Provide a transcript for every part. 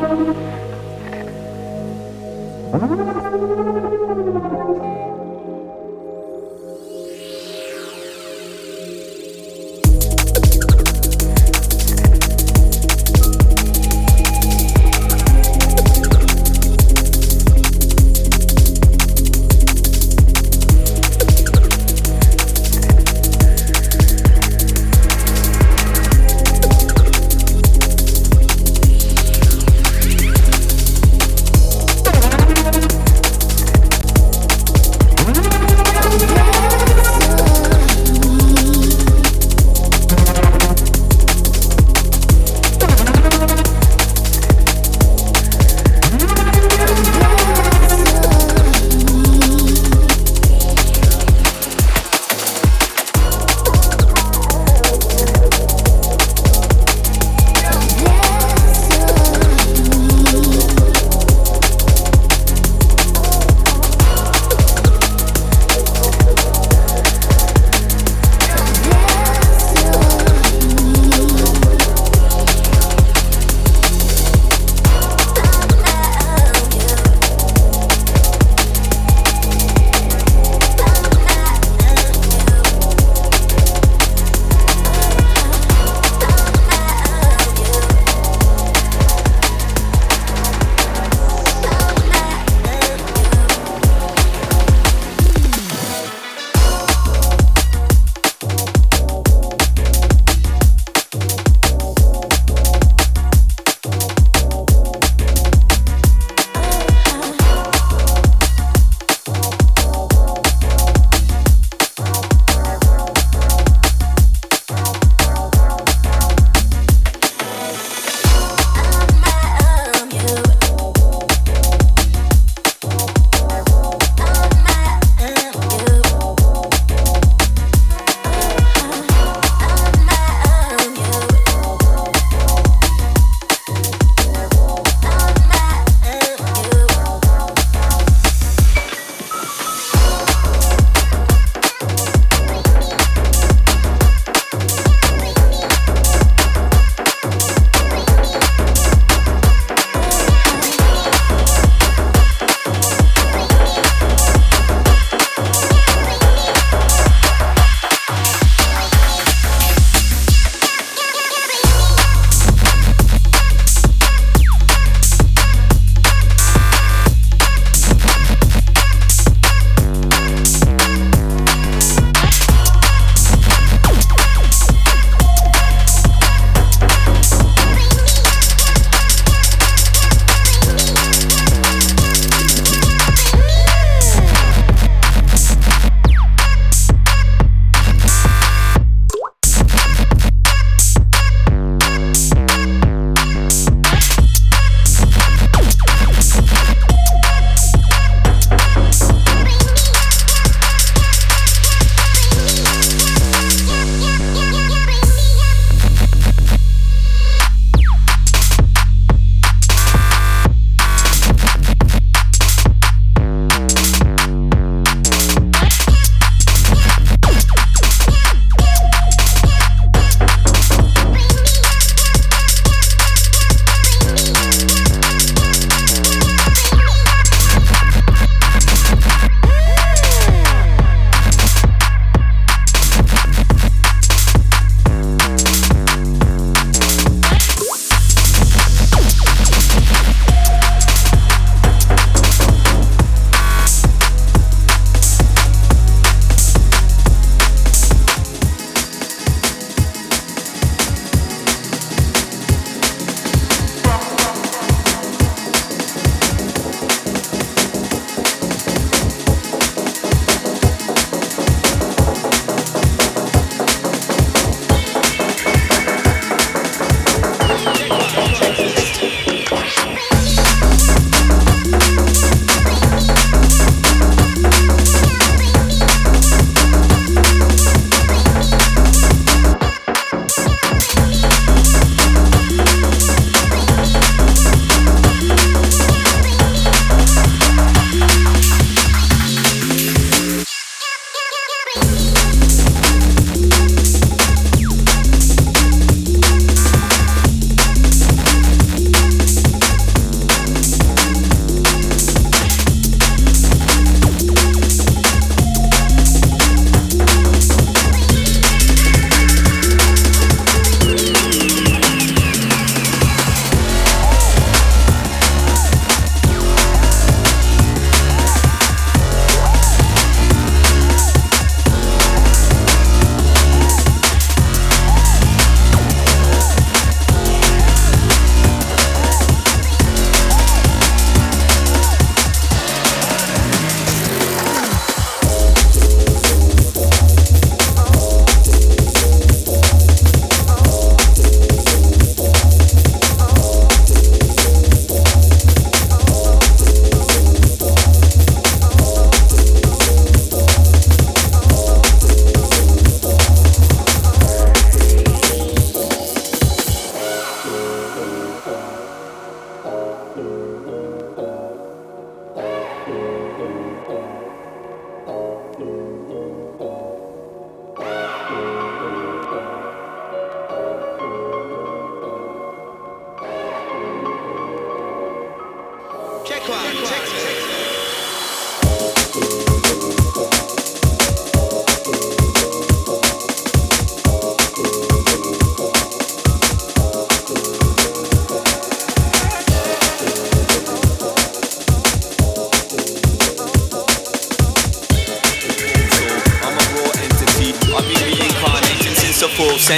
Thank you.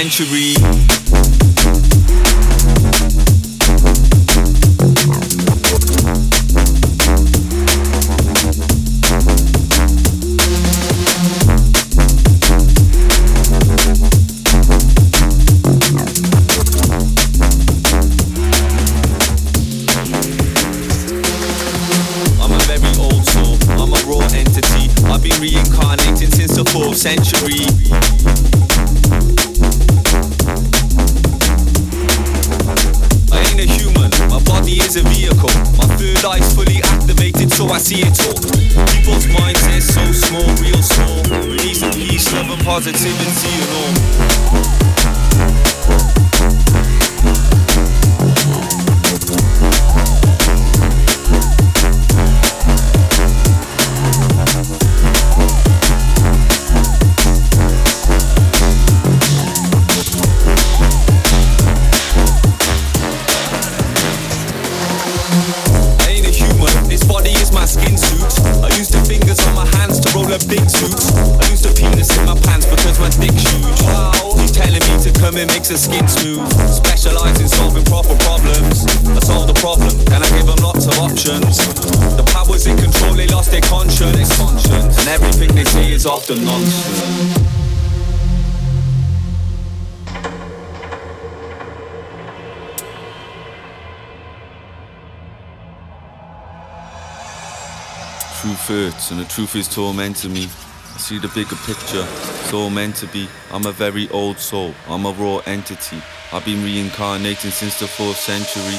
Century. deposit till you is often nonsense. Truth hurts, and the truth is tormenting me. I see the bigger picture. It's all meant to be. I'm a very old soul. I'm a raw entity. I've been reincarnating since the fourth century.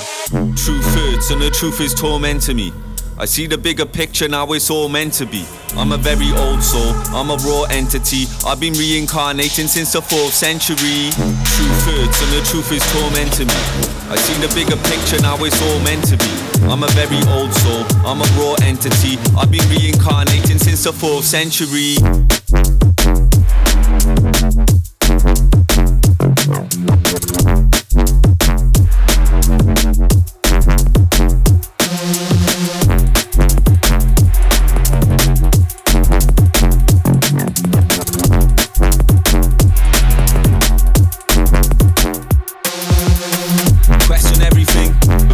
Truth hurts and the truth is tormenting me. I see the bigger picture now, it's all meant to be. I'm a very old soul, I'm a raw entity. I've been reincarnating since the 4th century. Truth hurts and the truth is tormenting me. I see the bigger picture now, it's all meant to be. I'm a very old soul, I'm a raw entity. I've been reincarnating since the 4th century.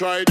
tried.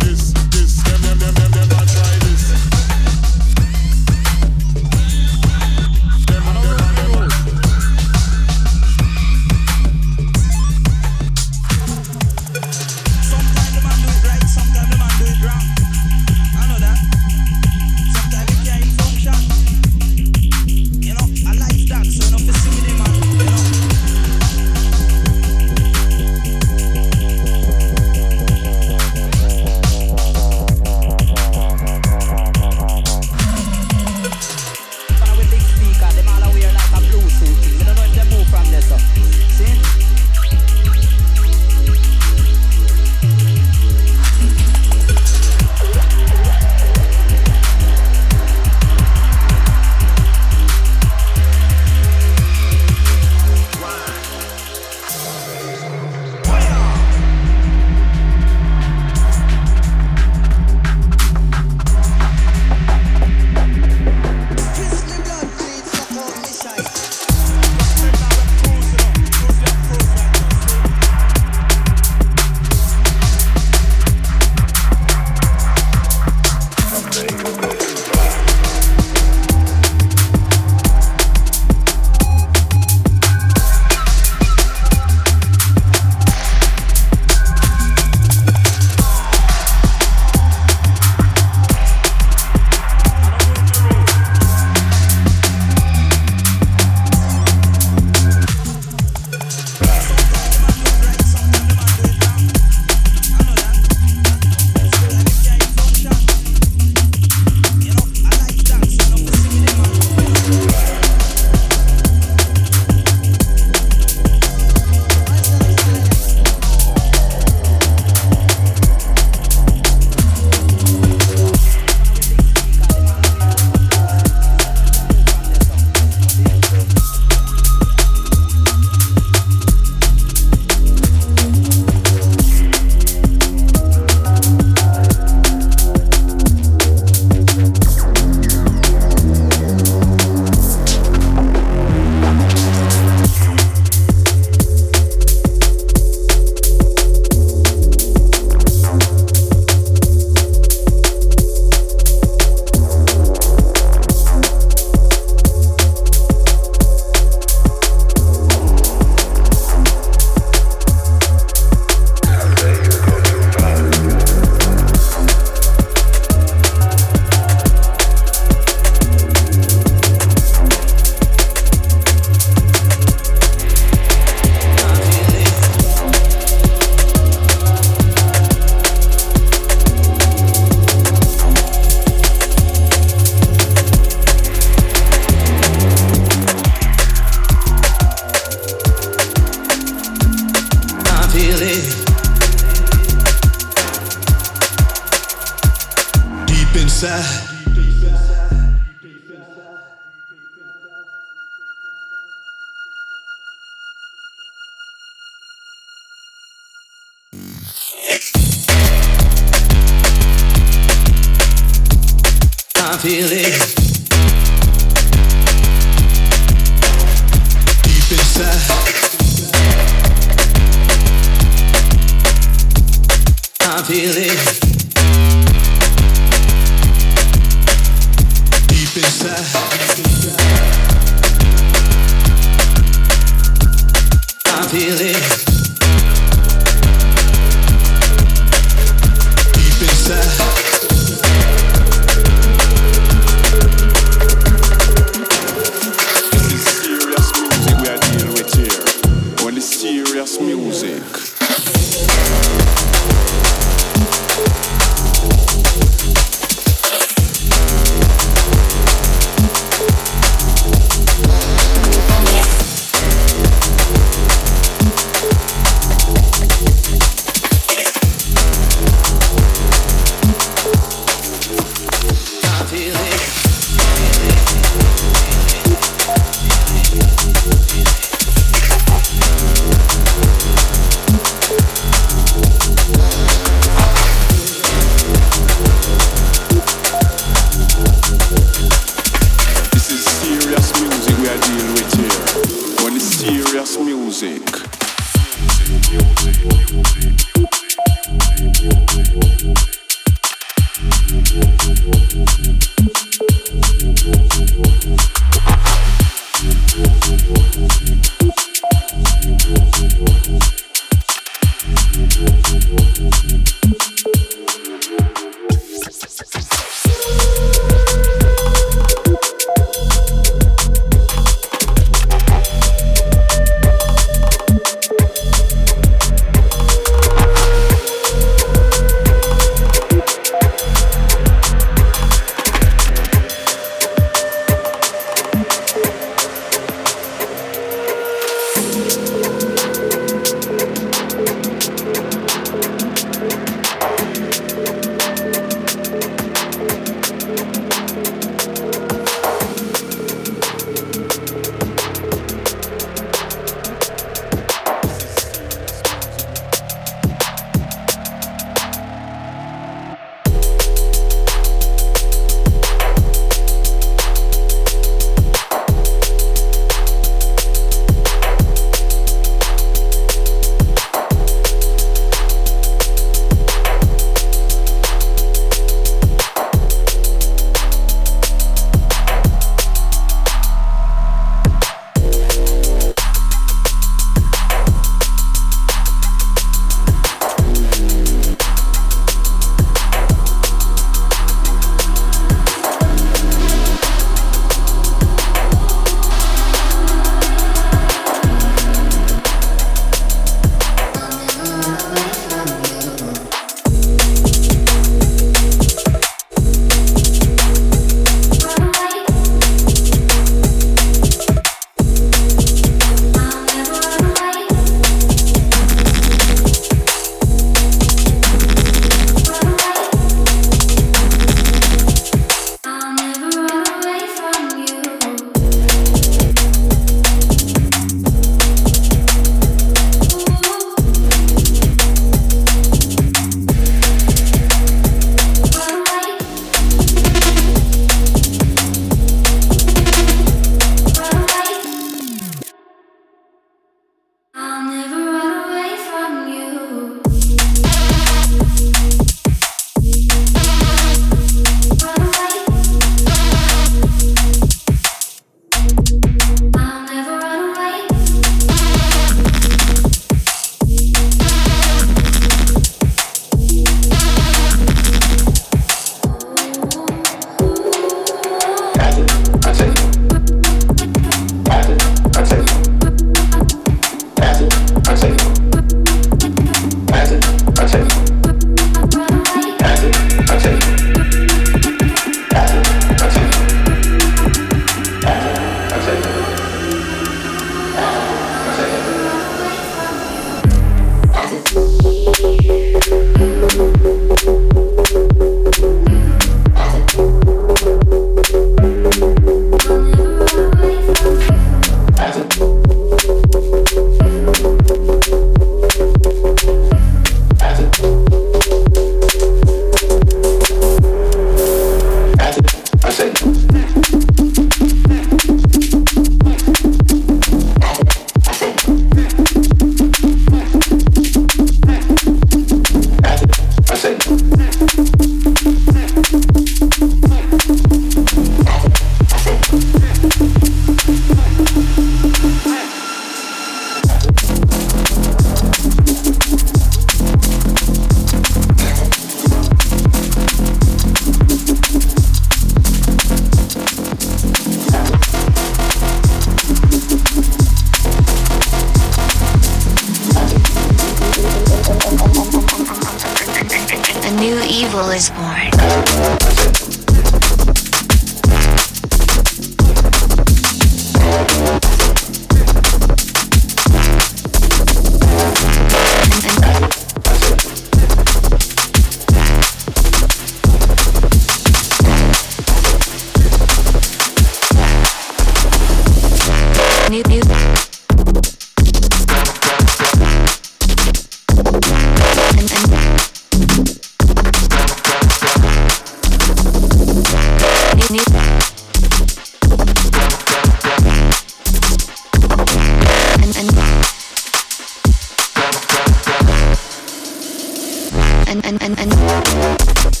and and and and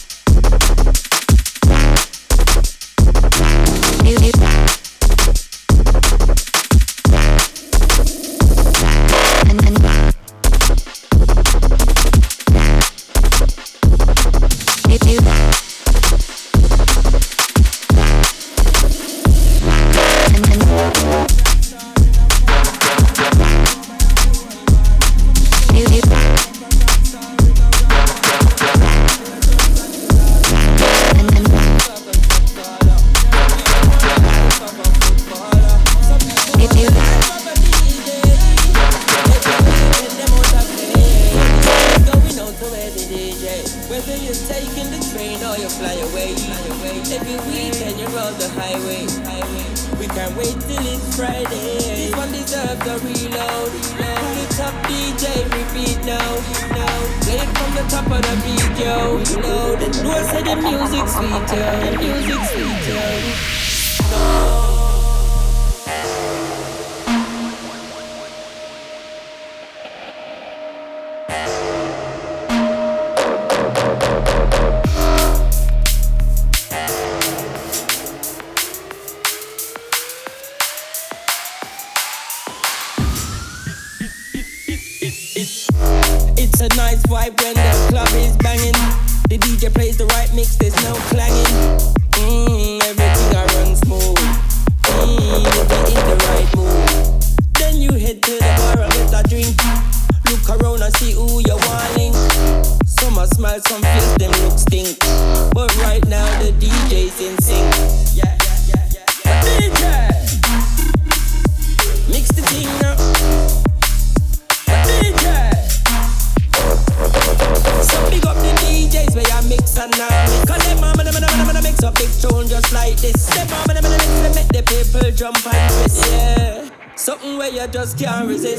cause some fish them look stink. But right now the DJ's in sync. DJ, mix the thing up. DJ, so up the DJs where I mix and I mix. Cause them mama, mama, mama mix a big just like this. Make the people jump and twist. Yeah, something where you just can't resist.